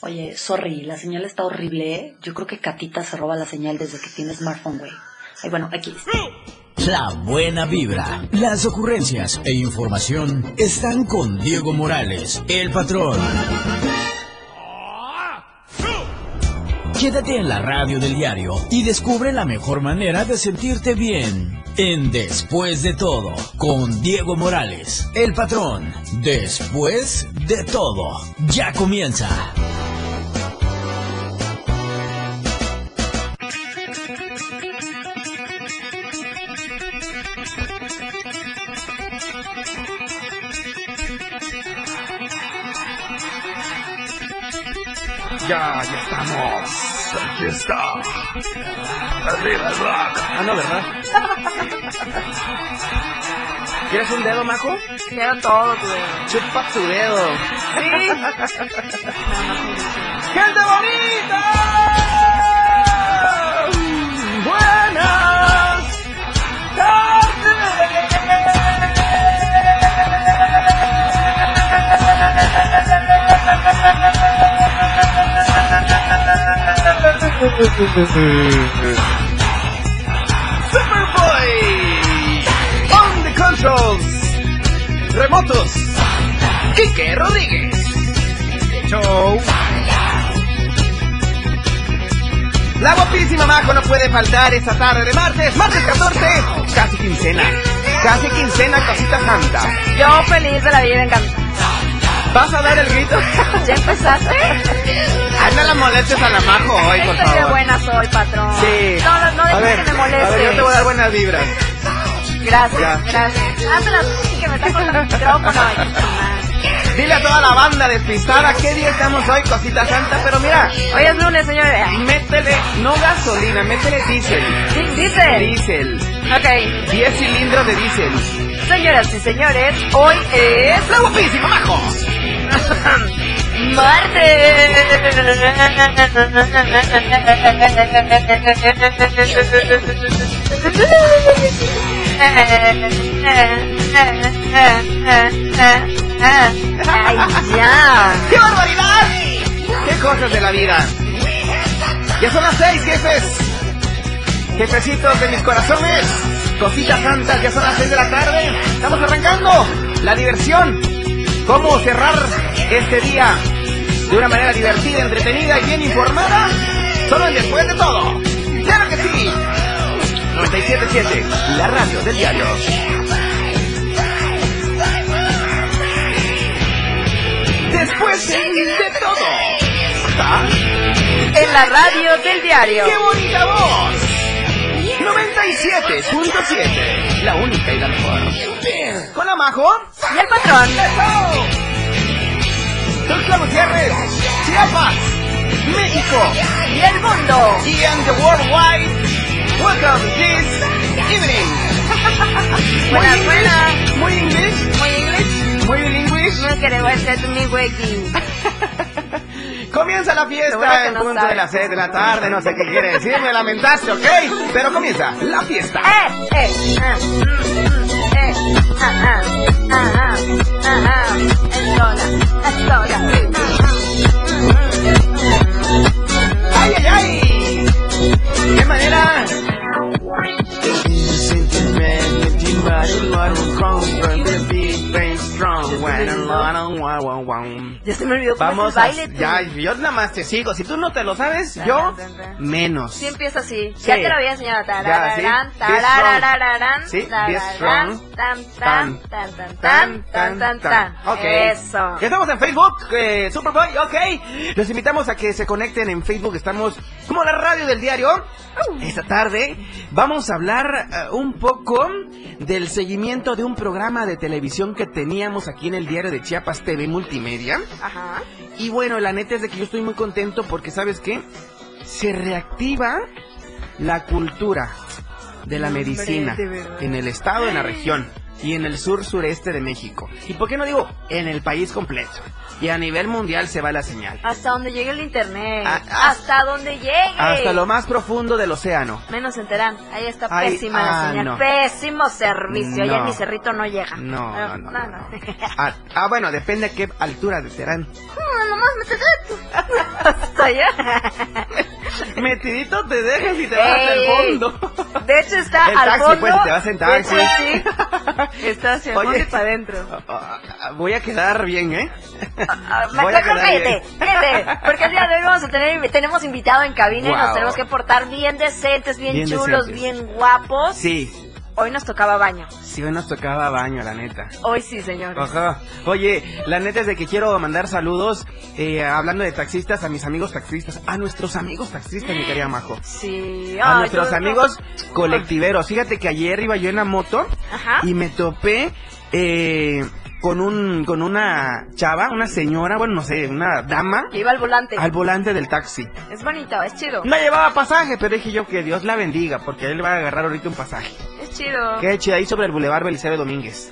Oye, sorry, la señal está horrible, ¿eh? Yo creo que Catita se roba la señal desde que tiene smartphone, güey. Ay, bueno, aquí. La buena vibra, las ocurrencias e información están con Diego Morales, el patrón. Quédate en la radio del diario y descubre la mejor manera de sentirte bien. En Después de todo, con Diego Morales, el patrón. Después de todo, ya comienza. Ya, ya estamos. Aquí está. Arriba el rock. Ah, no, ¿verdad? ¿Quieres un dedo, Majo? Quiero todo, tu dedo. Chupa tu dedo. Sí. ¡Gente bonita! Superboy! On the controls. Remotos. Quique Rodríguez. Show. La guapísima Majo no puede faltar esta tarde de martes, martes 14, casi quincena. Casi quincena, cosita santa. Yo feliz de la vida encantada. ¿Vas a dar el grito? ¿Ya empezaste? Ay, no la molestes a la Majo hoy, por Estoy de buena soy, patrón. Sí. No, no, no a dejes ver, que me a ver, yo moleste. te voy a dar buenas vibras. Gracias, Ya. gracias. Hazla tú, que me está cortando el micrófono. Dile a toda la banda despistada qué día estamos hoy, cosita santa, pero mira, Hoy es lunes, señores. métele, no gasolina, métele diésel. Dice. Diésel. Ok. 10 cilindros de diésel. Señoras y señores, hoy es ¡La guapísima Majo! Ay, ya. ¡Qué barbaridad! ¡Qué cosas de la vida! Ya son las seis, jefes. Jefecitos de mis corazones. Cositas santas, ya son las seis de la tarde. Estamos arrancando la diversión. ¿Cómo cerrar este día de una manera divertida, entretenida y bien informada? Solo en después de todo. ¡Claro que sí! 97.7, la radio del diario. Después de todo. ¿Ah? En la radio del diario. ¡Qué bonita voz! 97.7, la única y la mejor. Con la Majo. Y el patrón. Tuxtla Gutiérrez, Chiapas, México Y el mundo. y en the worldwide. Welcome this evening. Buenas, Muy buenas. Muy English, Muy inglés. muy bilingüe. No queremos ser mi wiki. Comienza la fiesta en no punto sabe. de las 6 de la tarde, no sé qué quiere decir, me lamentaste, ¿ok? Pero comienza la fiesta. Eh, eh, ah, mm, mm, eh, ah, ah, ah, ah, ah, ah, es sola, es sola. ¡Ay, ay, ay! ¡Qué manera! Ya se me olvidó cómo Vamos es el a... baile. Ya, yo nada más te sigo. Si tú no te lo sabes, yo menos. Sí empieza así. Sí. Ya te lo había enseñado. Sí. Tarararán. Tan, tan, tan, tan, tan, tan, tan, tan. Ok. Eso. Ya estamos en Facebook, eh, Superboy, ok. Los invitamos a que se conecten en Facebook. Estamos como la radio del diario. Esta tarde vamos a hablar eh, un poco del seguimiento de un programa de televisión que teníamos aquí en el diario de Chiapas TV Multimedia. Ajá. Y bueno, la neta es de que yo estoy muy contento porque, ¿sabes qué? Se reactiva la cultura de la medicina en el estado, en la región y en el sur sureste de México. ¿Y por qué no digo en el país completo? Y a nivel mundial se va la señal. Hasta donde llegue el internet. Ah, ah. Hasta donde llegue. Hasta lo más profundo del océano. Menos se enteran. Ahí está pésima la ah, señal. no. Pésimo servicio. Allá No. en mi cerrito no llega. No, Ah, no, no, no, Ah, ah, bueno, depende a qué altura de Terán. Ah, nomás me allá. Metidito te dejas y te vas hasta el Ey, fondo. De hecho está El al taxi, fondo. pues, te vas en De hecho, taxi. sí. Está hacia el Oye. fondo y para adentro. Voy a quedar bien, ¿eh? Bien. cállate, porque el día de hoy vamos a tener, tenemos invitado en cabina y nos tenemos que portar bien decentes, bien, Bien chulos, decentes. bien guapos. Sí, Hoy nos tocaba baño. sí, hoy nos tocaba baño, la neta. Hoy sí, señores. Ajá. Oye, la neta es de que quiero mandar saludos, eh, hablando de taxistas, a mis amigos taxistas, a nuestros amigos taxistas, mi querida Majo. Sí. A nuestros yo- amigos colectiveros. Fíjate que ayer iba yo en la moto Ajá. y me topé eh, con un con una chava, una señora, bueno, no sé, una dama Que iba al volante. al volante del taxi. Es bonito, es chido. No llevaba pasaje, pero dije yo que Dios la bendiga, porque él va a agarrar ahorita un pasaje. Es chido. Qué chido, ahí sobre el Boulevard Belisario Domínguez.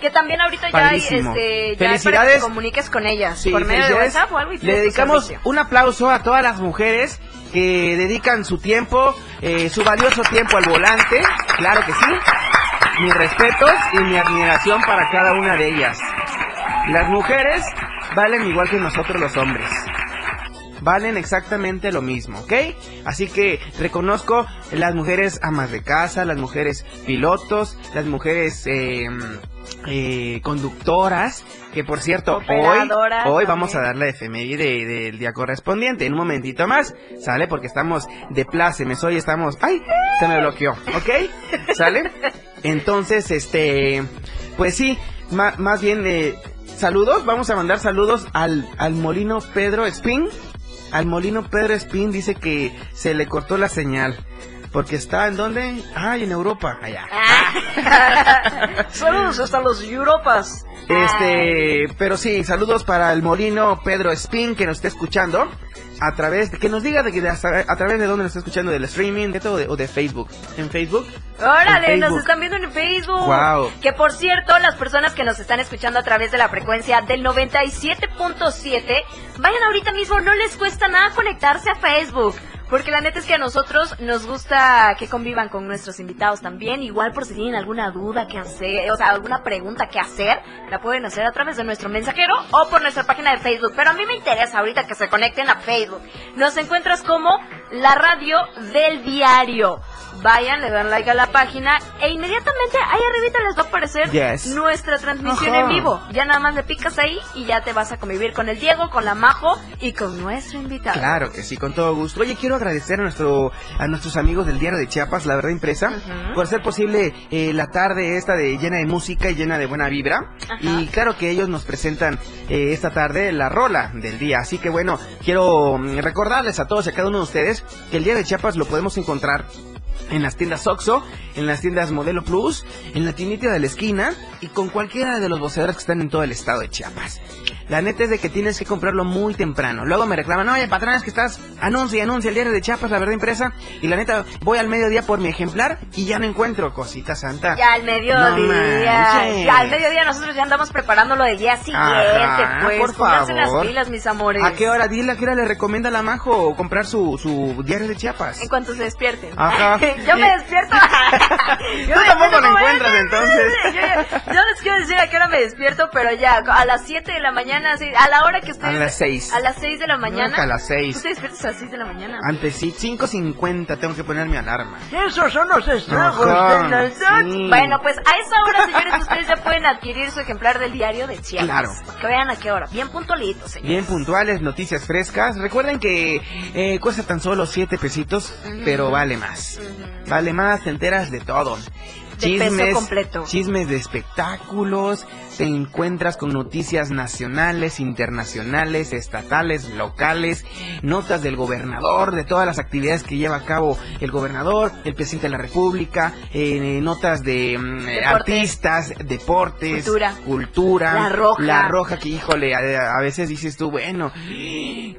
Que también ahorita ya hay, Padrísimo. este, ya es para que Felicidades. te comuniques con ellas. Sí, por medio de felicidades. WhatsApp o algo y Le dedicamos un aplauso a todas las mujeres que dedican su tiempo, eh, su valioso tiempo al volante. Claro que sí. Mis respetos y mi admiración para cada una de ellas. Las mujeres valen igual que nosotros los hombres. Valen exactamente lo mismo, ¿ok? Así que reconozco las mujeres amas de casa, las mujeres pilotos, las mujeres eh, eh, conductoras, que por cierto, hoy, hoy vamos a dar la efeméride del día correspondiente. En un momentito más, ¿sale? Porque estamos de plácemes, hoy estamos... ¡Ay! Se me bloqueó, ¿ok? ¿Sale? Entonces, este... Pues sí, ma- más bien... eh, saludos, vamos a mandar saludos al, al Molino Pedro Espín. Al Molino Pedro Espín dice que se le cortó la señal. Porque está en dónde? Ay, en Europa. Allá. Ah. Saludos hasta los Europas. Este, pero sí, saludos para el Molino Pedro Espín que nos está escuchando a través de, que nos diga de, que de- a, a través de dónde nos está escuchando, del streaming, de todo, de- o de Facebook. En Facebook. Órale, En nos están viendo en Facebook. Que por cierto, las personas que nos están escuchando a través de la frecuencia del 97.7, vayan ahorita mismo, no les cuesta nada conectarse a Facebook. Porque la neta es que a nosotros nos gusta que convivan con nuestros invitados también. Igual por si tienen alguna duda que hacer, o sea, alguna pregunta que hacer, la pueden hacer a través de nuestro mensajero o por nuestra página de Facebook. Pero a mí me interesa ahorita que se conecten a Facebook. Nos encuentras como la radio del diario. Vayan, le dan like a la página e inmediatamente ahí arribita les va a aparecer Yes. nuestra transmisión Ajá. en vivo. Ya nada más le picas ahí y ya te vas a convivir con el Diego, con la Majo y con nuestro invitado. Claro que sí, con todo gusto. Oye, quiero agradecer a nuestro a nuestros amigos del Diario de Chiapas, La Verdad Impresa, por hacer posible eh, la tarde esta de llena de música y llena de buena vibra. Ajá. Y claro que ellos nos presentan eh, esta tarde la rola del día. Así que bueno, quiero mm, recordarles a todos y a cada uno de ustedes que el Diario de Chiapas lo podemos encontrar en las tiendas Oxxo, en las tiendas Modelo Plus, en la tiendita de la esquina y con cualquiera de los voceadores que están en todo el estado de Chiapas. La neta es de que tienes que comprarlo muy temprano. Luego me reclaman, oye, patrón, es que estás anuncia y anuncia el diario de Chiapas, la verdad impresa. Y la neta, voy al mediodía por mi ejemplar y ya no encuentro cosita santa. Ya al mediodía. No ya al mediodía nosotros ya andamos preparando lo del día siguiente, Ajá, pues. por favor. las pilas, mis amores. ¿A qué hora? Dile a qué hora le recomienda a la Majo comprar su, su diario de Chiapas. En cuanto se despierten. Ajá. yo me despierto. Yo Tú me tampoco lo encuentras, es. entonces. Yo, yo- yo les quiero decir a qué hora me despierto, pero ya, a las 7 de la mañana, sí, a la hora que ustedes... A las seis. A las 6 de la mañana. a las seis. ¿Tú te despiertas a las 6 de la mañana? Antes sí, 5.50 tengo que poner mi alarma. Esos son los estragos Ajá, de la edad. sí. Bueno, pues a esa hora, señores, ustedes ya pueden adquirir su ejemplar del diario de Chiapas. Claro. Que vean a qué hora. Bien puntualitos, señores. Bien puntuales, noticias frescas. Recuerden que eh, cuesta tan solo 7 pesitos, Ujú. pero vale más. Ujú. Vale más, te enteras de todo. De peso completo. Chismes de espectáculos, te encuentras con noticias nacionales, internacionales, estatales, locales, notas del gobernador, de todas las actividades que lleva a cabo el gobernador, el presidente de la república, eh, notas de mm, artistas, deportes, Cultura. cultura, La Roja. la roja que híjole, a, a veces dices tú, bueno,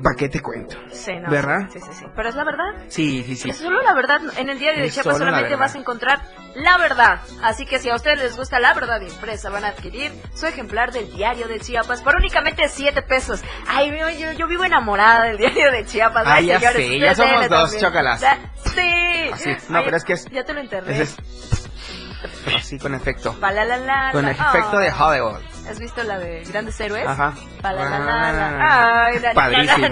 ¿para qué te cuento? Sí, no, ¿Verdad? Sí, sí, sí. Pero es la verdad. Sí, sí, sí. Es solo la verdad. En el diario de Es Chiapas solamente vas a encontrar la verdad. Así que si a ustedes les gusta la verdad impresa, van a adquirir su ejemplar del diario de Chiapas por únicamente 7 pesos. Ay, yo, yo, yo vivo enamorada del diario de Chiapas. Ay, ya señores, sé, ya somos dos, chócalas. Sí. Así, no, Ay, pero es que es- Ya te lo enterré. Es así con efecto. La, la, la, Con efecto de Ah. Hollywood. ¿Has visto la de Grandes Héroes? Ajá. La, la, Ah. Ay, padrísimo.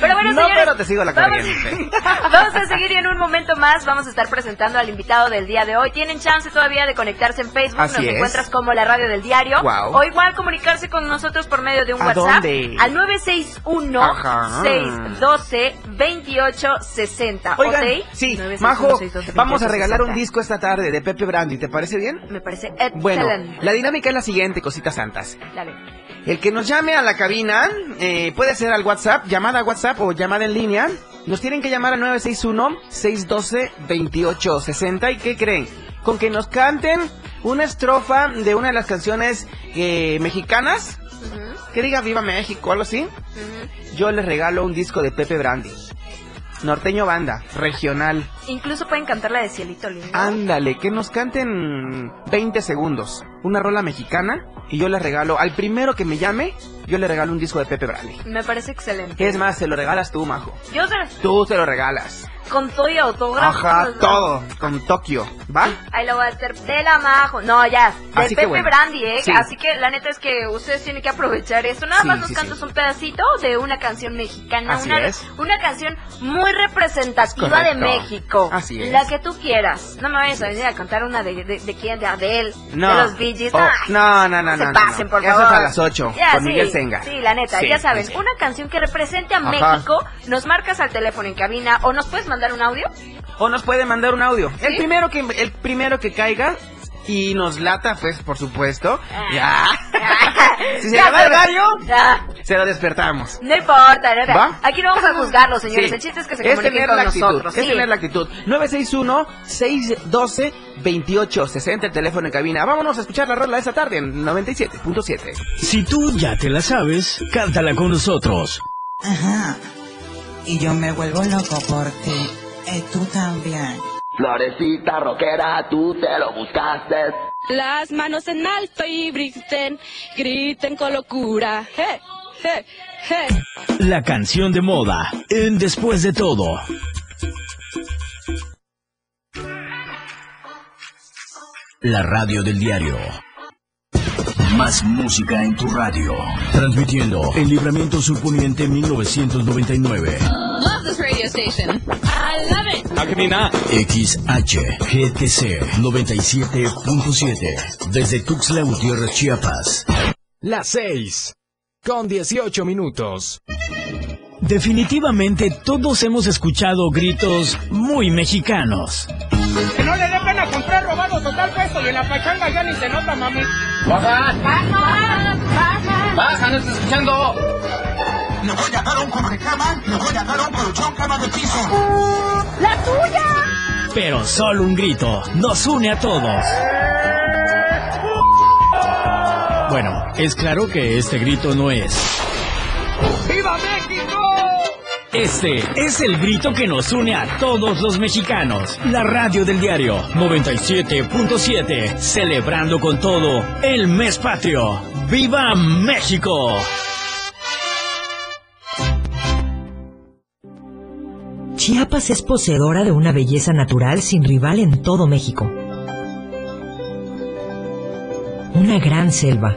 Pero bueno, no, pero te sigo la corriente. Vamos a seguir y en un momento más vamos a estar presentando al invitado del día de hoy. Tienen chance todavía de conectarse en Facebook, nos encuentras como la radio del diario. Guau. O igual comunicarse con nosotros por medio de un ¿A WhatsApp al 961 Ajá. 612 2860. Oigan, ¿Ok? sí, 961 Majo, 612 vamos a regalar un 2860. disco esta tarde de Pepe Brandy, ¿te parece bien? Me parece excelente. Bueno, la dinámica es la siguiente, cositas santas. Dale. El que nos llame a la cabina, eh, puede ser al WhatsApp, llamada a WhatsApp o llamada en línea. Nos tienen que llamar al 961-612-2860. ¿Y qué creen? Con que nos canten una estrofa de una de las canciones eh, mexicanas, Ujú, que diga Viva México o algo así, yo les regalo un disco de Pepe Brandy. Norteño Banda, regional. Incluso pueden cantar la de Cielito Lindo. Ándale, que nos canten 20 segundos. Una rola mexicana y yo le regalo, al primero que me llame, yo le regalo un disco de Pepe Brandy. Me parece excelente. Es más, se lo regalas tú, Majo. Yo sé, Tú se lo regalas. Con todo y autógrafo. Ajá, todo. Con Tokio. ¿Va? Ahí lo voy a hacer de la majo. No, ya. De Así Pepe bueno. Brandy, ¿eh? Sí. Así que la neta es que ustedes tienen que aprovechar esto. Nada Sí, más nos sí, cantas un pedacito de una canción mexicana. Así una, es. una canción muy representativa de. México. Así es. La que tú quieras. No me vayas a venir a cantar una de, de, de quién, de Adele, No. de los Bee Gees. Oh, Ay, no, no, no, se no. no, pasen, no. por Eso favor. es a las 8. Ya, con sí, Miguel Senga. Sí, la neta, ya saben. sí. Una canción que represente a Ajá. México. Nos marcas al teléfono en cabina o nos puedes mandar un audio. O nos puede mandar un audio. ¿Sí? El primero que el primero que caiga y nos lata, pues, por supuesto. Ya. si se Ya, le va el gallo, Ya. se lo despertamos. No importa, no. Aquí no vamos a juzgarlo, señores. Sí. El chiste es que se Es comuniquen tener con la actitud, nosotros. Es sí. tener la actitud. 961-612-2860, el teléfono en cabina. Vámonos a escuchar la rola de esta tarde en 97.7. Si tú ya te la sabes, cántala con nosotros. Ajá. Y yo me vuelvo loco por ti. Y tú también. Florecita rockera, tú te lo buscaste. Las manos en alto y griten, griten con locura. Hey, hey, hey. La canción de moda en Después de todo. La radio del diario. Más música en tu radio. Transmitiendo en Libramiento Surponiente 1999. Love this radio station. I love it. XHGTC 97.7. Desde Tuxtla Gutiérrez, Chiapas. Las 6. Con 18 minutos. Definitivamente todos hemos escuchado gritos muy mexicanos. Que no le dé pena comprar total peso y en la pachanga ya ni se nota, mami. ¡Baja! ¡Baja! ¡No estás escuchando! Le voy a dar un cubrecama, le voy a dar un colchón cama de piso. Pero solo un grito nos une a todos. Bueno, es claro que este grito no es. Este es el grito que nos une a todos los mexicanos. La radio del diario 97.7, celebrando con todo el mes patrio. ¡Viva México! Chiapas es poseedora de una belleza natural sin rival en todo México. Una gran selva,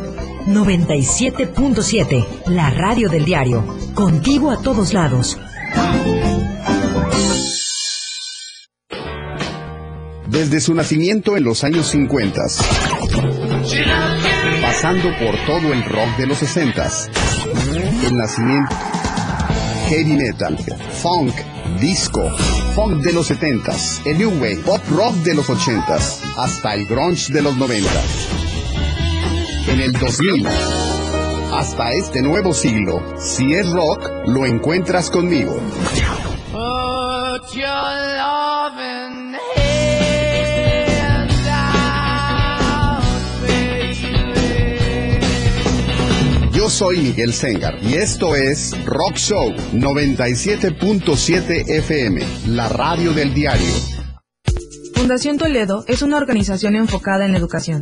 97.7, la radio del diario, contigo a todos lados. Desde su nacimiento en los años 50, pasando por todo el rock de los 60, el nacimiento heavy metal, funk, disco, funk de los 70, el new wave, pop rock de los 80, hasta el grunge de los 90. El 2000, hasta este nuevo siglo, si es rock, lo encuentras conmigo. Yo soy Miguel Sengar y esto es Rock Show 97.7 FM, la radio del diario. Fundación Toledo es una organización enfocada en la educación.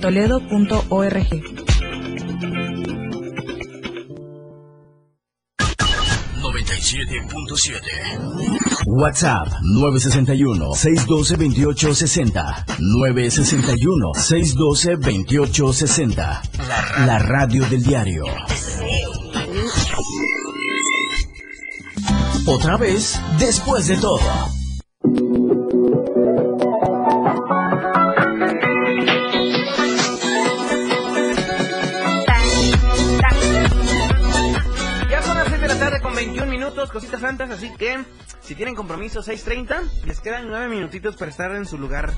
www.fundaciontoledo.org. WhatsApp 961-612-2860. 961-612-2860. La radio del diario. Otra vez, después de todo. Cositas santas, así que si tienen compromiso 6.30, les quedan 9 minutitos para estar en su lugar,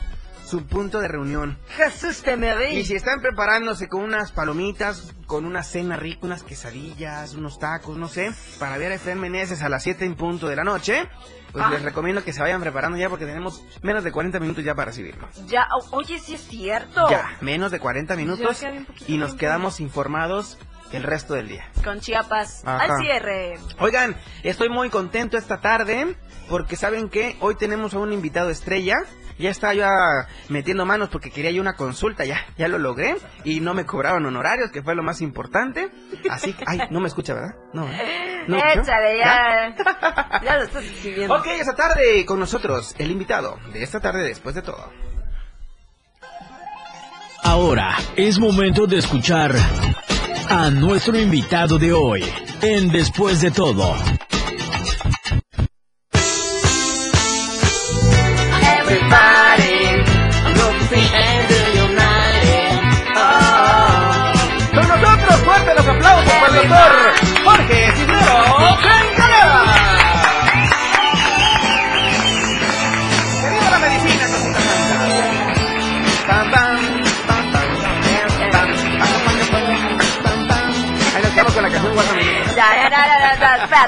su punto de reunión. Jesús te me. Y si están preparándose con unas palomitas, con una cena rica, unas quesadillas, unos tacos, no sé, para ver a Efraín Meneses a las 7 en punto de la noche, pues Ah. les recomiendo que se vayan preparando ya porque tenemos menos de 40 minutos ya para recibirlo. Ya, oye, sí es cierto. Ya, menos de 40 minutos y nos quedamos informados el resto del día. Con Chiapas Ajá. al cierre. Oigan, estoy muy contento esta tarde porque saben que hoy tenemos a un invitado estrella. Ya estaba yo metiendo manos porque quería yo una consulta, ya, ya lo logré y no me cobraron honorarios, que fue lo más importante. Así que, ay, no me escucha, ¿verdad? No. ¿No? Échale, ya. ya lo estás escribiendo. Ok, esta tarde con nosotros, el invitado de esta tarde después de todo. Ahora es momento de escuchar a nuestro invitado de hoy en Después de todo.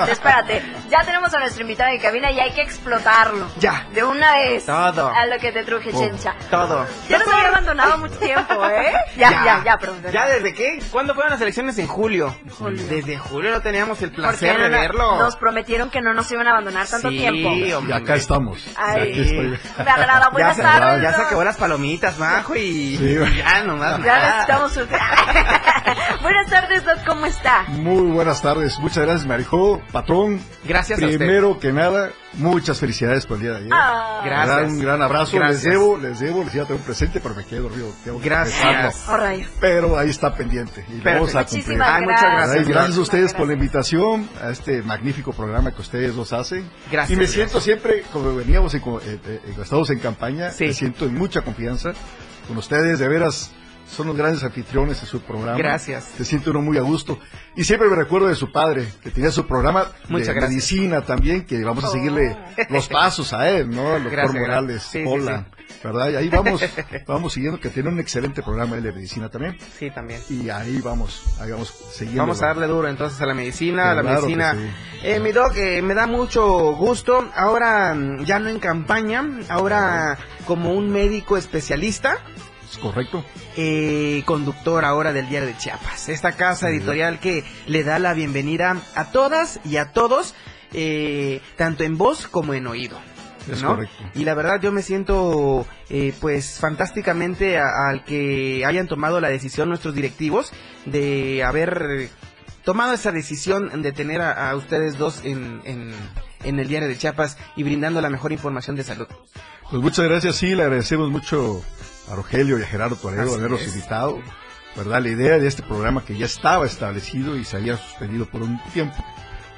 Espérate, espérate. Ya tenemos a nuestro invitado en cabina y hay que explotarlo. Ya. De una vez. Todo. A lo que te truje, chencha. Todo. Ya nos había abandonado mucho tiempo, ¿eh? Ya, ya, ya, perdón. ¿Ya desde qué? ¿Cuándo fueron las elecciones? En julio. Desde julio no teníamos el placer de no- verlo. Nos prometieron que no nos iban a abandonar tanto Sí, tiempo. hombre. Y acá estamos. Ay. Aquí estoy. Me agrada. Buenas ya, tardes. Se, ya se Doc. acabó las palomitas, Majo, y Sí, ya nomás. Ya necesitamos un... Buenas tardes, Doc, ¿cómo está? Muy buenas tardes. Muchas gracias, Marijó, patrón. Gracias a usted. Primero que nada, muchas felicidades por el día de ayer. Ah. Gracias. Un gran abrazo. Gracias. Les debo, les debo, les iba a tener un presente, pero me quedé dormido. Tengo que Gracias. Oh. Pero ahí está pendiente. Y lo vamos a cumplir. Muchísimas Ay, muchas gracias. gracias. Ay, gracias a ustedes por la invitación a este magnífico programa que ustedes dos hacen. Gracias, Y me gracias. siento siempre, como veníamos en, co- eh, eh, estamos en campaña, Sí. me siento en mucha confianza con ustedes, de veras. Son los grandes anfitriones de su programa. Gracias. Se siente uno muy a gusto. Y siempre me recuerdo de su padre, que tenía su programa Muchas de gracias. medicina también, que vamos a seguirle los pasos a él, ¿no? El doctor Gracias, Morales, gracias. Sí, sí, Pola, ¿verdad? Y ahí vamos, vamos siguiendo, que tiene un excelente programa él de medicina también. Sí, también. Y ahí vamos, ahí vamos siguiendo. Vamos a darle duro entonces a la medicina, a la Claro medicina. Eh, mi doc, eh, me da mucho gusto. Ahora mm, ya no en campaña, ahora como un médico especialista. ¿Es correcto? eh, conductor ahora del Diario de Chiapas. Esta casa editorial que le da la bienvenida a todas y a todos, eh, tanto en voz como en oído. Es ¿no? correcto. Y la verdad yo me siento eh, pues fantásticamente al que hayan tomado la decisión nuestros directivos de haber tomado esa decisión de tener a, a ustedes dos en, en, en el Diario de Chiapas y brindando la mejor información de salud. Pues muchas gracias, sí, le agradecemos mucho a Rogelio y a Gerardo Toledo es. invitado. ¿Verdad? La idea de este programa que ya estaba establecido y se había suspendido por un tiempo.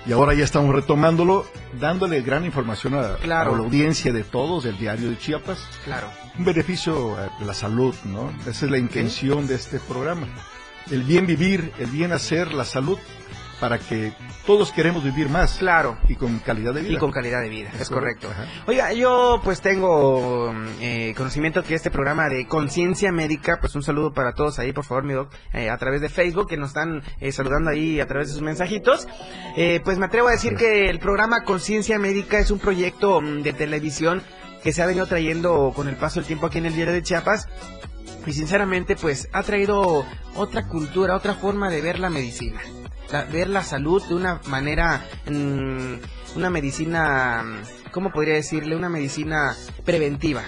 Y ahora ya estamos retomándolo, dándole gran información a, Claro. a la audiencia de todos del diario de Chiapas. Claro. Un beneficio eh, de la salud, ¿no? Esa es la intención de este programa. el bien vivir, el bien hacer, la salud, para que todos queremos vivir más. Claro. Y con calidad de vida. Y con calidad de vida, es, Es correcto. Oiga, yo pues tengo eh, conocimiento que este programa de conciencia médica, pues un saludo para todos ahí, por favor, mi doc, eh, a través de Facebook, que nos están eh, saludando ahí a través de sus mensajitos. Eh, pues me atrevo a decir que el programa Conciencia Médica es un proyecto mm, de televisión que se ha venido trayendo con el paso del tiempo aquí en el diario de Chiapas. Y sinceramente, pues ha traído otra cultura, otra forma de ver la medicina. La- ver la salud de una manera, mm, una medicina, mm, ¿cómo podría decirle? Una medicina preventiva.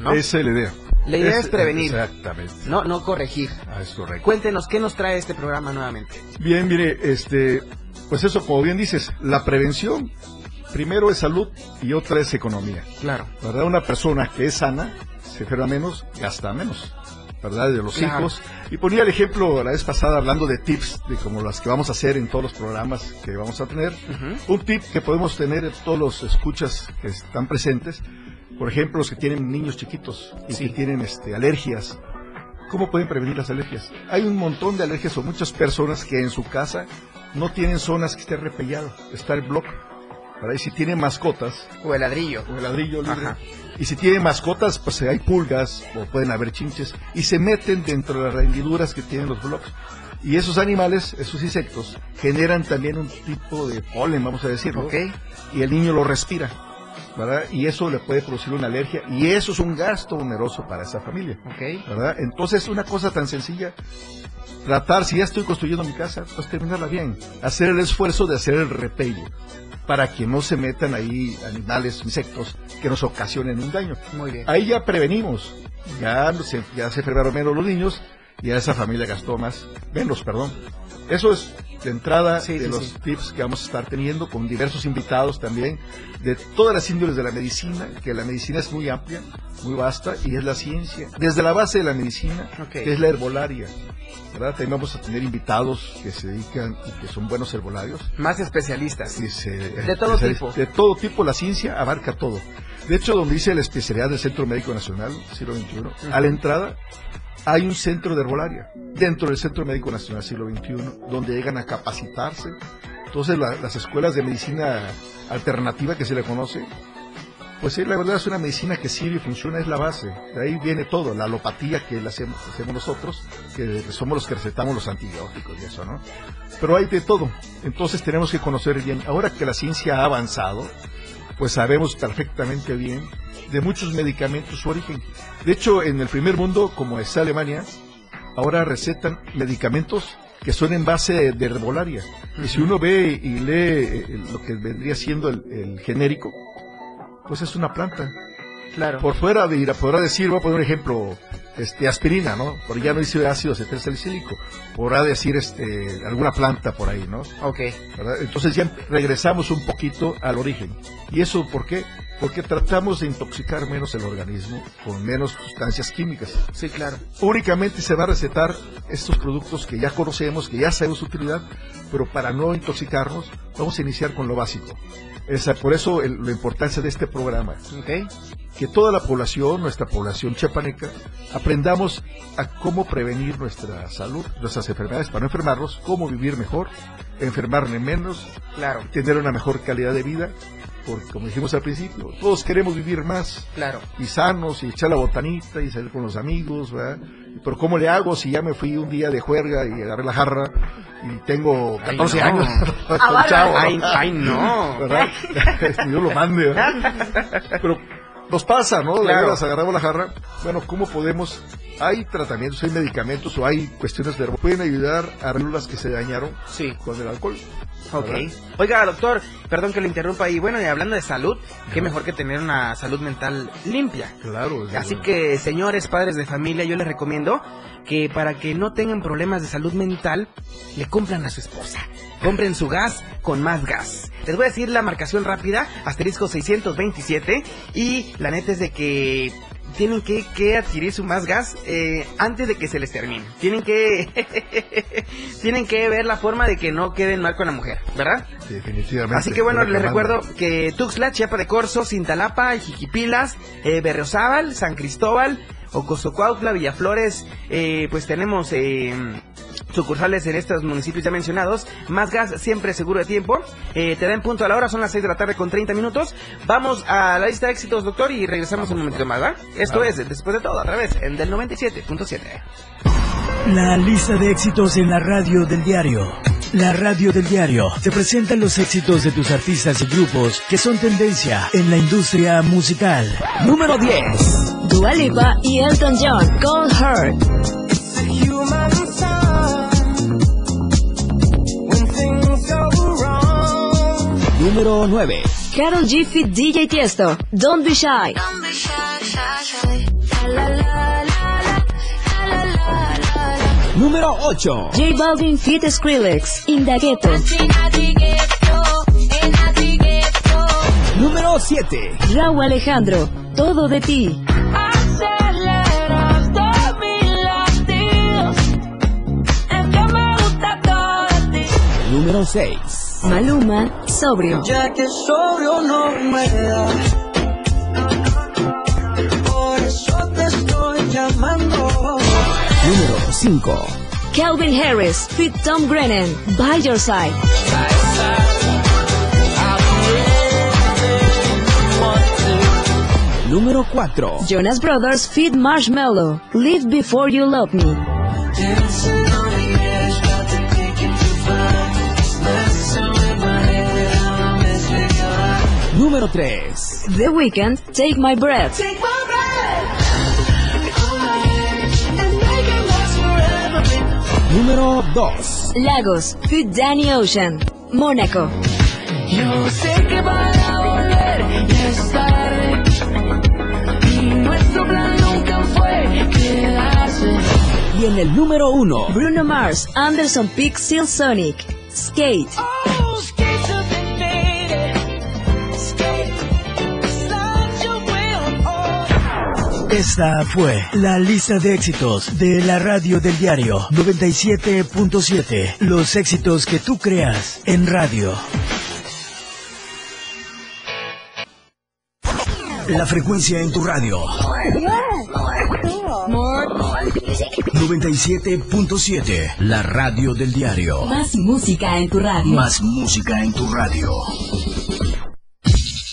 ¿no? Esa es la idea. La idea es prevenir. Exactamente. No, no corregir. Ah, es correcto. Cuéntenos, ¿qué nos trae este programa nuevamente? Bien, mire, este, pues eso, como bien dices, la prevención primero es salud y otra es economía. Claro. ¿Verdad? Una persona que es sana, se enferma menos, gasta menos. ¿Verdad? De los Claro. hijos. Y ponía el ejemplo la vez pasada hablando de tips, de como las que vamos a hacer en todos los programas que vamos a tener. Un tip que podemos tener en todos los escuchas que están presentes. Por ejemplo, los que tienen niños chiquitos y que tienen este, alergias. ¿Cómo pueden prevenir las alergias? Hay un montón de alergias o muchas personas que en su casa no tienen zonas que esté repellado, está el bloque. ¿verdad? Y si tienen mascotas. O el ladrillo. O el ladrillo libre. Ajá. Y si tienen mascotas, pues hay pulgas o pueden haber chinches y se meten dentro de las hendiduras que tienen los bloques. Y esos animales, esos insectos, generan también un tipo de polen, vamos a decirlo. Ok. Y el niño lo respira. ¿verdad? Y eso le puede producir una alergia y eso es un gasto oneroso para esa familia. Ok. ¿verdad? Entonces, una cosa tan sencilla, tratar, si ya estoy construyendo mi casa, pues terminarla bien, hacer el esfuerzo de hacer el repello para que no se metan ahí animales, insectos que nos ocasionen un daño. Muy bien. Ahí ya prevenimos, ya se, ya se enfermaron menos los niños, ya esa familia gastó más, menos, perdón. Eso es de entrada Sí, de sí, los sí. tips que vamos a estar teniendo con diversos invitados también, de todas las índoles de la medicina, que la medicina es muy amplia, muy vasta, y es la ciencia. Desde la base de la medicina, que es la herbolaria. ¿verdad? También vamos a tener invitados que se dedican y que son buenos herbolarios. Más especialistas. Se- De todo tipo. De todo tipo, la ciencia abarca todo. De hecho, donde dice la especialidad del Centro Médico Nacional, siglo XXI, a la entrada hay un centro de herbolaria dentro del Centro Médico Nacional siglo XXI, donde llegan a capacitarse. Entonces, la- las escuelas de medicina alternativa que se le conoce, pues sí, la verdad es una medicina que sirve y funciona, es la base. De ahí viene todo, la alopatía que hacemos, hacemos nosotros, que somos los que recetamos los antibióticos y eso, ¿no? Pero hay de todo. Entonces tenemos que conocer bien. Ahora que la ciencia ha avanzado, pues sabemos perfectamente bien de muchos medicamentos su origen. De hecho, en el primer mundo, como es Alemania, ahora recetan medicamentos que son en base de, herbolaria. Y si uno ve y lee eh, lo que vendría siendo el, el genérico, pues es una planta. Claro. Por fuera de ir, podrá decir, voy a poner un ejemplo, este, aspirina, ¿no? Porque ya no dice ácido acetilsalicílico. Podrá decir, este, alguna planta por ahí, ¿no? Ok. ¿verdad? Entonces ya regresamos un poquito al origen. ¿Y eso por qué? Porque tratamos de intoxicar menos el organismo con menos sustancias químicas. Sí, claro. Únicamente se va a recetar estos productos que ya conocemos, que ya sabemos su utilidad, pero para no intoxicarnos, vamos a iniciar con lo básico. Esa, por eso el- la importancia de este programa. Ok. Que toda la población, nuestra población chiapaneca, aprendamos a cómo prevenir nuestra salud, nuestras enfermedades, para no enfermarnos, cómo vivir mejor, enfermarle menos, Claro. tener una mejor calidad de vida, porque como dijimos al principio, todos queremos vivir más Claro. y sanos y echar la botanita y salir con los amigos, ¿verdad? Pero ¿cómo le hago si ya me fui un día de juerga y agarré la jarra y tengo 14 no. años? Chavo, Ay, ay, no. ¿Verdad? Dios lo mande, ¿verdad? Pero nos pasa, ¿no? Claro. veras, agarramos la jarra. Bueno, ¿cómo podemos? Hay tratamientos, hay medicamentos o hay cuestiones de pueden ayudar a células que se dañaron Sí. con el alcohol. Ok. ¿verdad? Oiga, doctor, perdón que le interrumpa. Y bueno, y hablando de salud, qué mejor que tener una salud mental limpia. Claro. Así que, señores padres de familia, yo les recomiendo que para que no tengan problemas de salud mental, le compran a su esposa. Compren su gas con más gas. Les voy a decir la marcación rápida, asterisco 627. Y la neta es de que tienen que, que adquirir su más gas eh, antes de que se les termine. Tienen que tienen que ver la forma de que no queden mal con la mujer, ¿verdad? Definitivamente. Así que bueno, les recuerdo que Tuxtla, Chiapa de Corzo, Cintalapa, Jiquipilas, eh, Berriozábal, San Cristóbal, Ocosocuautla, Villaflores, eh, pues tenemos eh, sucursales en estos municipios ya mencionados. Más gas, siempre seguro de tiempo. Eh, te dan punto a la hora, son las 6 de la tarde con 30 minutos. Vamos a la lista de éxitos, doctor, y regresamos un momento más, ¿va? Esto es, después de todo, a través en del 97.7. La lista de éxitos en la radio del diario. La radio del diario te presenta los éxitos de tus artistas y grupos que son tendencia en la industria musical. Número 10. Dua Lipa y Elton John, Cold Heart. Número 9. Carol G fit DJ Tiesto, Don't Be Shy. Número 8. J Balvin fit Skrillex, In the Ghetto. Número 7. Raúl Alejandro, Todo de ti. Número 6. Maluma, Sobrio. Ya que sobrio no me da. 5. Calvin Harris, fit Tom Grennan, By Your Side. Número 4. Jonas Brothers, fit Marshmallow, Live Before You Love Me. Número 3. The Weeknd, Take My Breath. Número 2. Lagos, fit Danny Ocean, Mónaco. Yo sé que van a volver, ya es tarde. Y nuestro plan nunca fue quedarse. Y en el número 1. Bruno Mars, Anderson Peak, Seal Sonic, Skate. Oh, Esta fue la lista de éxitos de la radio del diario 97.7. Los éxitos que tú creas en radio. La frecuencia en tu radio. 97.7. La radio del diario. Más música en tu radio. Más música en tu radio.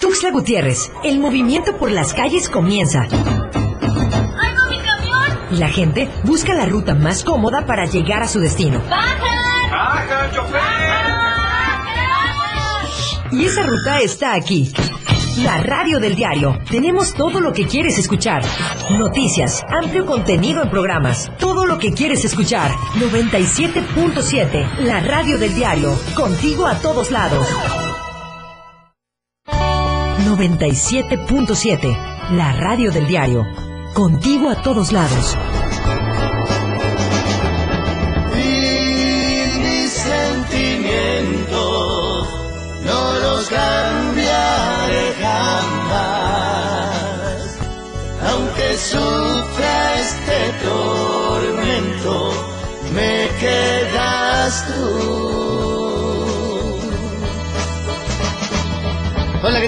Tuxtla Gutiérrez, el movimiento por las calles comienza. ¡Ay, no, mi camión! Y la gente busca la ruta más cómoda para llegar a su destino. ¡Bajan! ¡Baja, chofer! Y esa ruta está aquí. La radio del diario. Tenemos todo lo que quieres escuchar. Noticias, amplio contenido en programas. Todo lo que quieres escuchar. 97.7. La radio del diario. Contigo a todos lados. 97.7. La radio del diario. Contigo a todos lados. Mis sentimientos no los cambiaré jamás. Aunque sufra este tormento, me quedas tú.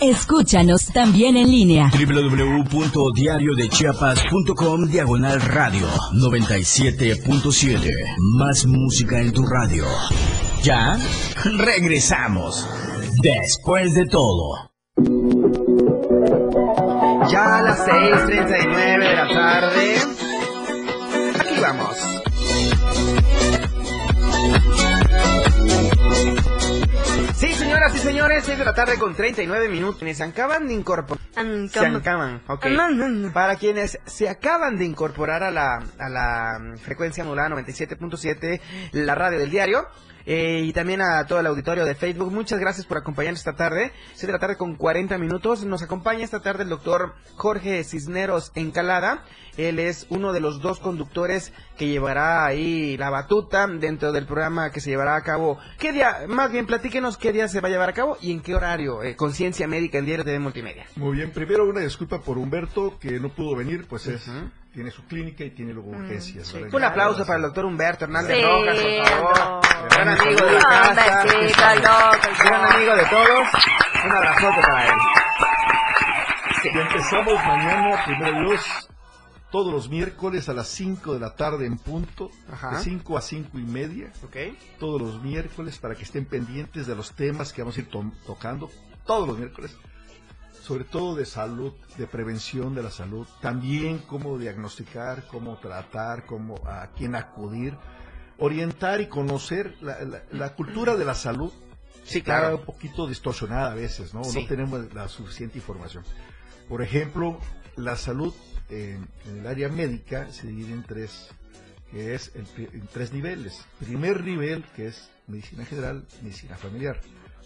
Escúchanos también en línea. www.diariodechiapas.com Diagonal Radio 97.7. Más música en tu radio. ¿Ya? Regresamos. Después de todo. Ya a las 6.39 de la tarde. Aquí vamos. Señoras y señores, 6 de la tarde con 39 minutos. Se acaban de incorporar. Se acaban, ok. Para quienes se acaban de incorporar a la, a la mm, frecuencia modulada 97.7, la radio del diario. Eh, y también a todo el auditorio de Facebook, muchas gracias por acompañarnos esta tarde. 6 de la tarde con 40 minutos. Nos acompaña esta tarde el doctor Jorge Cisneros Encalada. Él es uno de los dos conductores que llevará ahí la batuta dentro del programa que se llevará a cabo. ¿Qué día? Más bien, platíquenos qué día se va a llevar a cabo y en qué horario. Eh, Conciencia Médica, el diario de Multimedia. Muy bien, primero una disculpa por Humberto que no pudo venir, pues es tiene su clínica y tiene luego urgencias. ¿verdad? Un aplauso para el doctor Humberto Hernández Sí, Rojas, por favor. no. Gran amigo de la casa. loco, Gran amigo de todos. Un abrazote para él. Y empezamos mañana, primero Dios, todos los miércoles a las 5 de la tarde en punto, Ajá. de 5 a 5 y media. Todos los miércoles para que estén pendientes de los temas que vamos a ir to- tocando, todos los miércoles. Sobre todo de salud, de prevención de la salud, también cómo diagnosticar, cómo tratar, cómo a quién acudir, orientar y conocer la, la- la cultura de la salud. Sí, está claro. un poquito distorsionada a veces, ¿no? Sí. No tenemos la suficiente información. Por ejemplo, la salud en, en el área médica se divide en tres, que es el en tres niveles. Primer nivel, que es medicina general, medicina familiar,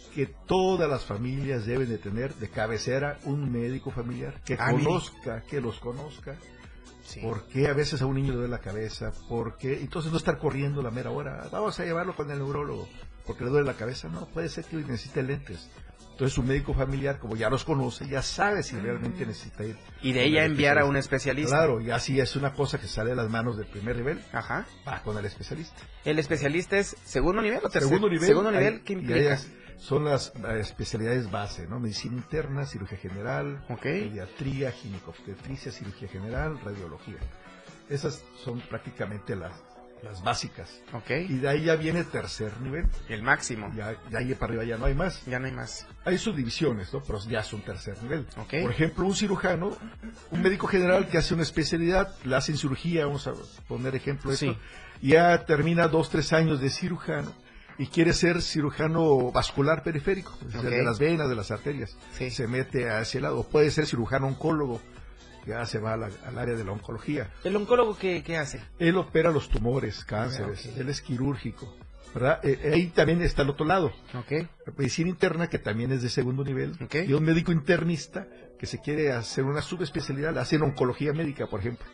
que todas las familias deben de tener de cabecera un médico familiar que Ah, mire. conozca, que los conozca. ¿Por qué a veces a un niño le duele la cabeza? ¿Por qué? Entonces no estar corriendo la mera hora. Vamos a llevarlo con el neurólogo porque le duele la cabeza. No, puede ser que necesite lentes. Entonces su médico familiar, como ya los conoce, ya sabe si realmente necesita ir. Y de ella el enviar a un especialista. Claro, y así es una cosa que sale de las manos del primer nivel. Ajá. Va con el especialista. ¿El especialista es segundo nivel o tercer? Segundo nivel. Segundo nivel, ¿qué implica? Son las especialidades base, ¿no? Medicina interna, cirugía general, pediatría, ginecobstetricia, cirugía general, radiología. Esas son prácticamente las, las básicas. Ok. Y de ahí ya viene tercer nivel. El máximo. Ya, ya ahí para arriba ya no hay más. Ya no hay más. Hay subdivisiones, ¿no? Pero ya son tercer nivel. Ok. Por ejemplo, un cirujano, un médico general que hace una especialidad, le hacen cirugía, vamos a poner ejemplo de Sí. esto, ya termina dos, tres años de cirujano y quiere ser cirujano vascular periférico, es decir, Ok. de las venas, de las arterias. Se mete a ese lado. Puede ser cirujano oncólogo, ya se va la- al área de la oncología. ¿El oncólogo qué, qué hace? Él opera los tumores, cánceres, Ah, ok. él es quirúrgico. ¿verdad? Eh, ahí también está el otro lado. Ok. Medicina interna, que también es de segundo nivel. Y un médico internista que se quiere hacer una subespecialidad, la hace en oncología médica, por ejemplo.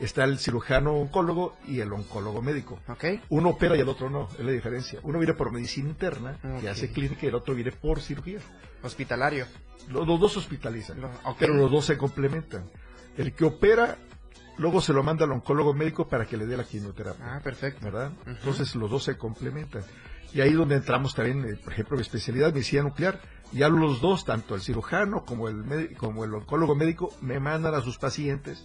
Está el cirujano oncólogo y el oncólogo médico. Uno opera y el otro no, es la diferencia. Uno viene por medicina interna, Ok. que hace clínica, y el otro viene por cirugía. Hospitalario. Los, los dos hospitalizan, pero los dos se complementan. El que opera, luego se lo manda al oncólogo médico para que le dé la quimioterapia. Ah, perfecto. ¿Verdad? Entonces los dos se complementan. Y ahí donde entramos también, eh, por ejemplo, mi especialidad, medicina nuclear. Ya los dos, tanto el cirujano como el, como el oncólogo médico, me mandan a sus pacientes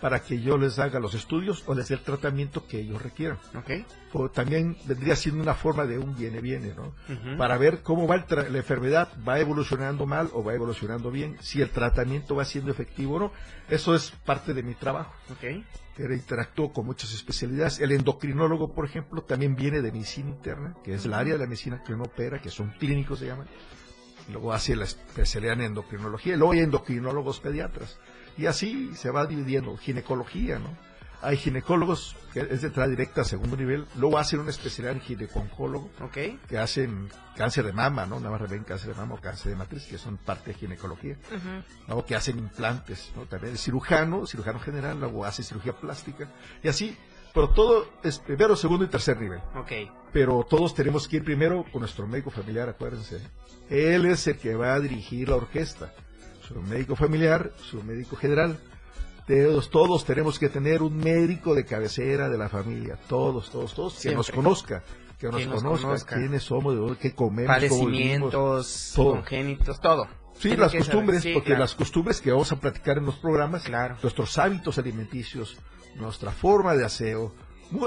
para que yo les haga los estudios o les dé el tratamiento que ellos requieran. O también vendría siendo una forma de un viene-viene, ¿no? Para ver cómo va el tra- la enfermedad, va evolucionando mal o va evolucionando bien, si el tratamiento va siendo efectivo o no. Eso es parte de mi trabajo. Pero interactúo con muchas especialidades. El endocrinólogo, por ejemplo, también viene de medicina interna, que es el área de la medicina que uno opera, que son clínicos, se llaman. Luego hace la especialidad en endocrinología. Y luego hay endocrinólogos pediatras. Y así se va dividiendo. Ginecología, ¿no? Hay ginecólogos que es de entrada directa a segundo nivel. Luego hacen una especialidad en gineconcólogo. Que hacen cáncer de mama, ¿no? Nada más ven cáncer de mama o cáncer de matriz, que son parte de ginecología. Luego que hacen implantes, ¿no? También el cirujano, cirujano general, luego hace cirugía plástica. Y así, pero todo es primero, segundo y tercer nivel. Ok. Pero todos tenemos que ir primero con nuestro médico familiar, acuérdense. Él es el que va a dirigir la orquesta. Su médico familiar, su médico general. Todos, todos tenemos que tener un médico de cabecera de la familia. Todos, todos, todos. Que nos conozca. Que nos, Que nos conozca, conozca. quiénes somos, de dónde, qué comemos, cómo vivimos, Padecimientos, todo. congénitos, todo. Sí, Tiene las costumbres, Sí, porque claro. las costumbres que vamos a platicar en los programas, nuestros hábitos alimenticios, nuestra forma de aseo,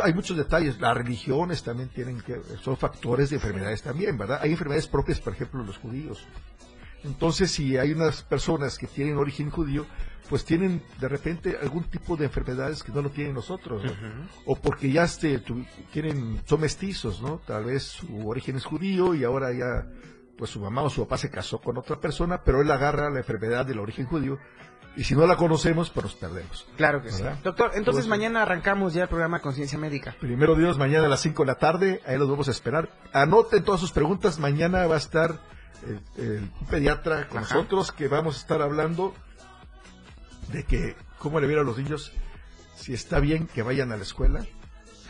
hay muchos detalles. Las religiones también tienen que, son factores de enfermedades también, ¿verdad? Hay enfermedades propias, por ejemplo, los judíos. Entonces, si hay unas personas que tienen origen judío, pues tienen de repente algún tipo de enfermedades que no lo tienen nosotros, ¿no? o porque ya este, tu- tienen, son mestizos, ¿no? Tal vez su origen es judío y ahora ya, pues su mamá o su papá se casó con otra persona, pero él agarra la enfermedad del origen judío y si no la conocemos, pues nos perdemos. Claro que sí. Doctor, entonces mañana arrancamos ya el programa Conciencia Médica. Primero Dios, mañana a las 5 de la tarde, ahí los vamos a esperar. Anoten todas sus preguntas, mañana va a estar el, el pediatra con Ajá. nosotros que vamos a estar hablando de que cómo le viera a los niños si está bien que vayan a la escuela.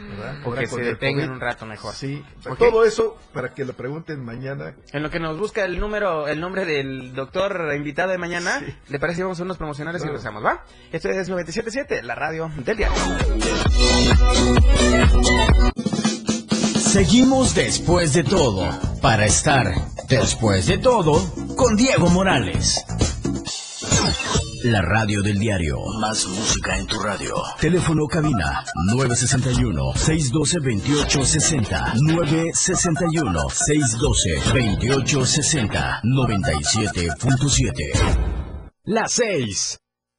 ¿verdad? O Ahora que se detengan un rato mejor. Sí, todo eso para que lo pregunten mañana. En lo que nos busca el número, el nombre del doctor invitado de mañana, ¿le parece que vamos a unos promocionales Claro. y regresamos, va? Esto es 977, la radio del diario. Seguimos después de todo, para estar después de todo con Diego Morales. La radio del diario. Más música en tu radio. Teléfono cabina 961-612-2860. 961-612-2860. 97.7. Las 6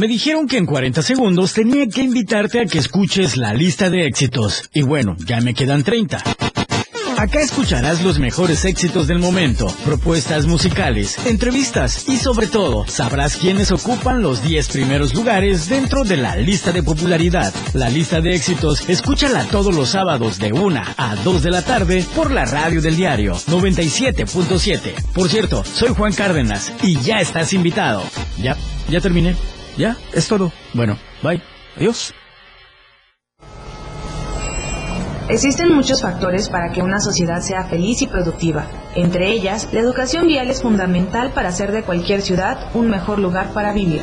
Me dijeron que en 40 segundos tenía que invitarte a que escuches la lista de éxitos. Y bueno, ya me quedan 30. Acá escucharás los mejores éxitos del momento, propuestas musicales, entrevistas y sobre todo sabrás quiénes ocupan los 10 primeros lugares dentro de la lista de popularidad. La lista de éxitos, escúchala todos los sábados de 1 a 2 de la tarde por la radio del diario 97.7. Por cierto, soy Juan Cárdenas y ya estás invitado. Ya, ya terminé. Ya, es todo. Bueno, bye. Adiós. Existen muchos factores para que una sociedad sea feliz y productiva. Entre ellas, la educación vial es fundamental para hacer de cualquier ciudad un mejor lugar para vivir.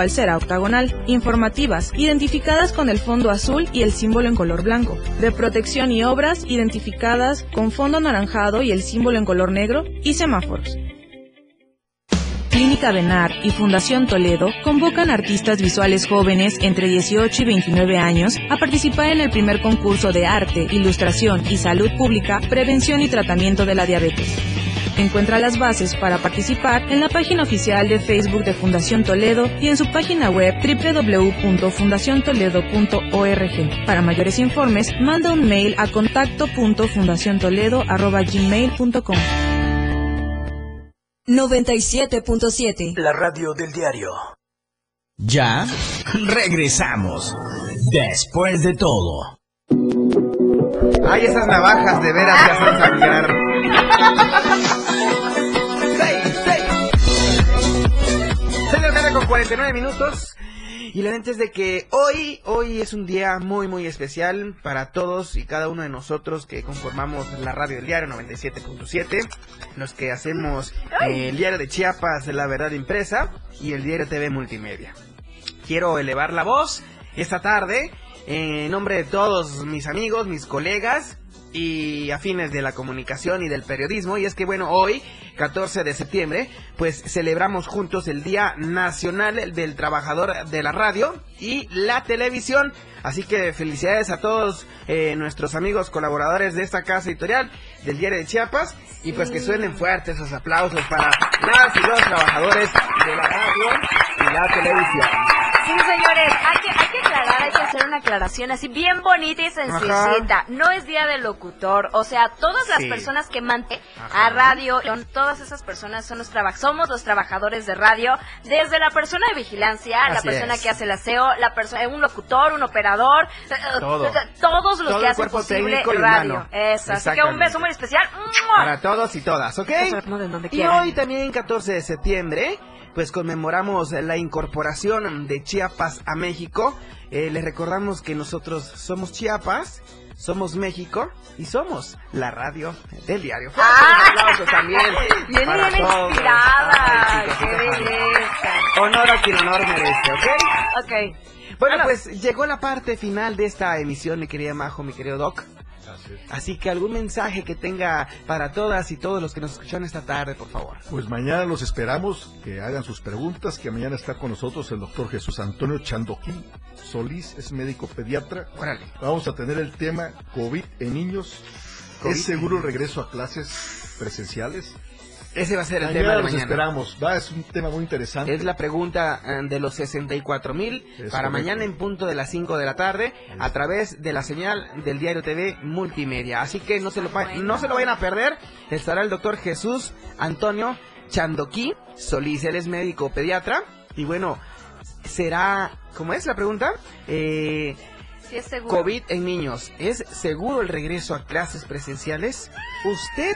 será octagonal, informativas, identificadas con el fondo azul y el símbolo en color blanco, de protección y obras, identificadas con fondo anaranjado y el símbolo en color negro, y semáforos. Clínica Benar y Fundación Toledo convocan artistas visuales jóvenes entre 18 y 29 años a participar en el primer concurso de arte, ilustración y salud pública, prevención y tratamiento de la diabetes. Encuentra las bases para participar en la página oficial de Facebook de Fundación Toledo y en su página web www.fundaciontoledo.org. Para mayores informes, manda un mail a contacto.fundaciontoledo.gmail.com 97.7. La radio del diario. Ya regresamos. Después de todo. Ay, esas navajas de veras ya hacen sangrar. tarde con 49 minutos. Y la neta es de que hoy, hoy es un día muy, muy especial para todos y cada uno de nosotros que conformamos la radio del diario 97.7, los que hacemos eh, el diario de Chiapas, La Verdad Impresa y el diario TV Multimedia. Quiero elevar la voz esta tarde en nombre de todos mis amigos, mis colegas y afines de la comunicación y del periodismo. Y es que bueno, hoy, 14 de septiembre, pues celebramos juntos el Día Nacional del Trabajador de la Radio y la Televisión. Así que felicidades a todos eh, nuestros amigos colaboradores de esta casa editorial del Diario de Chiapas. Y pues que suenen fuertes esos aplausos para las y los trabajadores de la radio la televisión. Sí, señores, hay que, hay que aclarar, hay que hacer una aclaración así bien bonita y sencillita. No es día del locutor, o sea, todas las Sí. personas que manten a radio, son- todas esas personas son los somos los trabajadores de radio, desde la persona de vigilancia, la persona es. que hace el aseo, la persona, un locutor, un operador, eh, eh, Todo. todos los Todo que hacen posible radio. Eso, así que un beso muy especial. Para todos y todas, ¿ok? Y hoy también, 14 de septiembre, pues conmemoramos la incorporación de Chiapas a México. Eh, les recordamos que nosotros somos Chiapas, somos México y somos la radio del diario. Fuertes aplausos también. Para bien todos. inspirada. Ay, Qué belleza. Honor a quien honor merece, ¿ok? Ok. Bueno, pues llegó la parte final de esta emisión, mi querida Majo, mi querido Doc. Así que algún mensaje que tenga para todas y todos los que nos escuchan esta tarde, por favor. Pues mañana los esperamos, que hagan sus preguntas, que mañana está con nosotros el doctor Jesús Antonio Chandoquín Solís, es médico pediatra. Órale. Vamos a tener el tema COVID en niños. ¿Es seguro el regreso a clases presenciales? Ese va a ser el Mañana tema de los mañana. esperamos, va, es un tema muy interesante. Es la pregunta eh, de los 64 mil para correcto. mañana en punto de las 5 de la tarde a través de la señal del Diario TV Multimedia. Así que no se lo, no se lo vayan a perder. Estará el doctor Jesús Antonio Chandoquí Solís. Él es médico pediatra. Y bueno, será... ¿Cómo es la pregunta? Eh, Sí, es seguro. COVID en niños. ¿Es seguro el regreso a clases presenciales? Usted,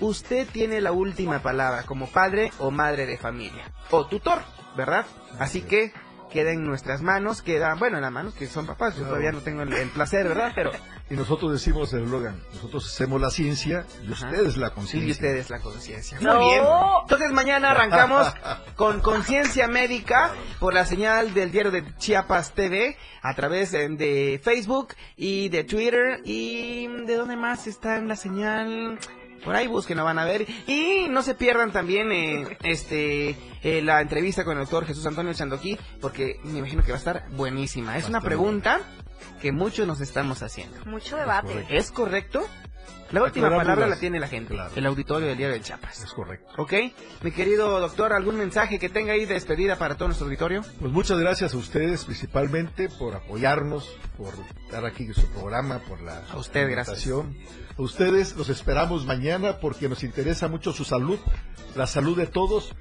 usted tiene la última palabra como padre o madre de familia. O tutor, ¿verdad? Así que queda en nuestras manos, queda, bueno, en las manos que son papás. Yo Claro. todavía no tengo el, el placer, ¿verdad? Pero Y nosotros decimos el eslogan, nosotros hacemos la ciencia y ustedes la conciencia. Y ustedes la conciencia. No. Bien. Entonces mañana arrancamos con conciencia médica por la señal del diario de Chiapas TV a través eh, de Facebook y de Twitter y de dónde más está en la señal. Por ahí busquen, lo van a ver. Y no se pierdan también eh, este eh, la entrevista con el doctor Jesús Antonio Chandoquí, porque me imagino que va a estar buenísima. Es una pregunta que muchos nos estamos haciendo. Mucho debate. ¿Es correcto? La última Aclarar palabra dudas. la tiene la gente, Claro. el auditorio del diario de Chiapas. Es correcto. ¿Ok? Mi querido doctor, ¿algún mensaje que tenga ahí de despedida para todo nuestro auditorio? Pues muchas gracias a ustedes principalmente por apoyarnos, por estar aquí en su programa, por la A usted, gracias. Ustedes los esperamos mañana porque nos interesa mucho su salud, la salud de todos,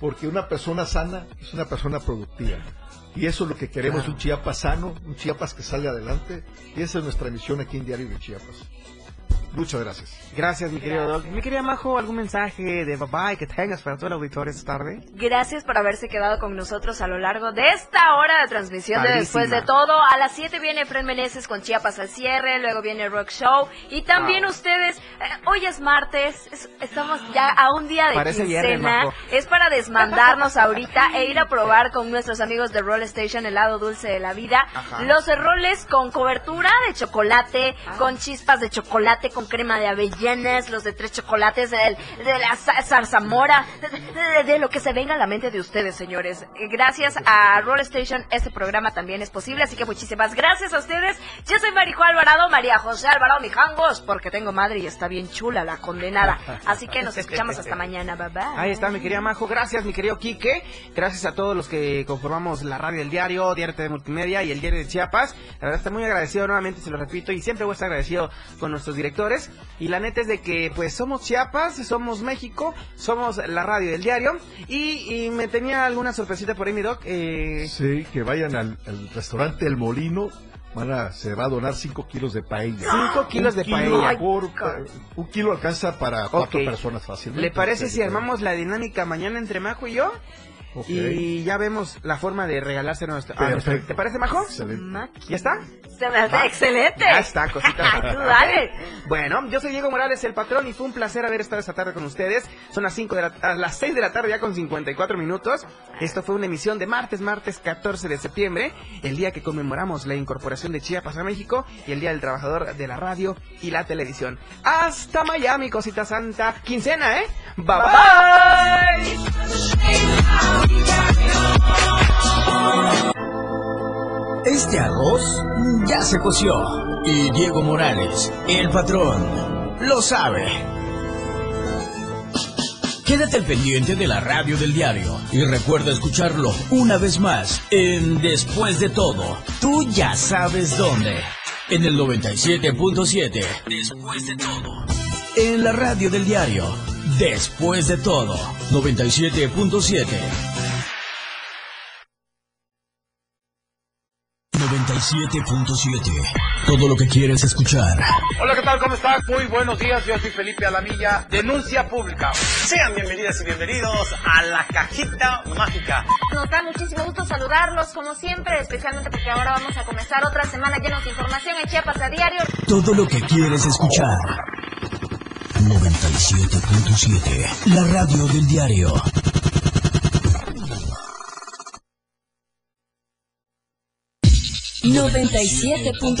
porque una persona sana es una persona productiva. Y eso es lo que queremos, Claro. un Chiapas sano, un Chiapas que salga adelante. Y esa es nuestra misión aquí en Diario de Chiapas. Muchas gracias. Gracias, mi querido doc. Mi querida Majo, ¿algún mensaje de bye bye que tengas para todo el auditorio esta tarde? Gracias por haberse quedado con nosotros a lo largo de esta hora de transmisión de. Después de Todo. A las 7 viene Fred Meneses con Chiapas al cierre, luego viene Rock Show. Y también Wow. ustedes, eh, hoy es martes, es- estamos ya a un día de Parece viernes, quincena. Majo. Es para desmandarnos ahorita e ir a probar con nuestros amigos de Roll Station el lado dulce de la vida. Ajá. Los roles con cobertura de chocolate, con chispas de chocolate, con crema de avellanas, los de tres chocolates, de, la za- zarzamora, de, de- de lo que se venga a la mente de ustedes, señores. Eh, Gracias a Roll Station, este programa también es posible, así que muchísimas gracias a ustedes. Yo soy Marijo Alvarado, María José Alvarado Mijangos, porque tengo madre y está bien chula la condenada. Así que nos escuchamos hasta mañana, bye bye. Ahí está, mi querida Majo. Gracias, mi querido Quique. Gracias a todos los que conformamos la radio del diario, Diario de Multimedia y el diario de Chiapas. La verdad, estoy muy agradecido nuevamente, se lo repito, y siempre voy a estar agradecido con nuestros directores. Y la neta es de que, pues, somos Chiapas, somos México, somos la radio del diario. Y, y me tenía alguna sorpresita por ahí, mi doc. Eh, Sí, que vayan al, al restaurante El Molino. Van a, se va a donar 5 kilos de paella. Cinco kilos Un de kilo paella. por- un kilo alcanza para cuatro Ok. personas fácilmente. ¿Le parece si armamos la dinámica mañana entre Majo y yo? Y ya vemos la forma de regalárselo a nuestro, a nuestro- Perfecto. ¿Te parece, Majo? Excelente. ¿Ya está? Se me hace Va. excelente. Ya está, cosita. Tú dale. Bueno, yo soy Diego Morales, el patrón, y fue un placer haber estado esta tarde con ustedes. Son las 5 de la, a las 6 de la tarde, ya con 54 minutos. Esto fue una emisión de martes, martes 14 de septiembre, el día que conmemoramos la incorporación de Chiapas a México y el Día del Trabajador de la Radio y la Televisión. Hasta Miami, cosita santa. Quincena, ¿eh? Bye bye. Este arroz ya se coció y Diego Morales, el patrón, lo sabe. Quédate al pendiente de la radio del diario y recuerda escucharlo una vez más en Después de todo. Tú ya sabes dónde. En el 97.7. Después de todo. En la radio del diario. Después de todo. 97.7. 97.7. Todo lo que quieres escuchar. Hola, ¿qué tal? ¿Cómo están? Muy buenos días. Yo soy Felipe Alamilla. Denuncia pública. Sean bienvenidas y bienvenidos a la cajita mágica. Nos da muchísimo gusto saludarlos, como siempre, especialmente porque ahora vamos a comenzar otra semana llena de información en Chiapas a diario. Todo lo que quieres escuchar. 97.7. La radio del diario.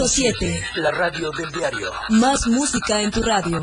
siete La radio del diario. Más música en tu radio.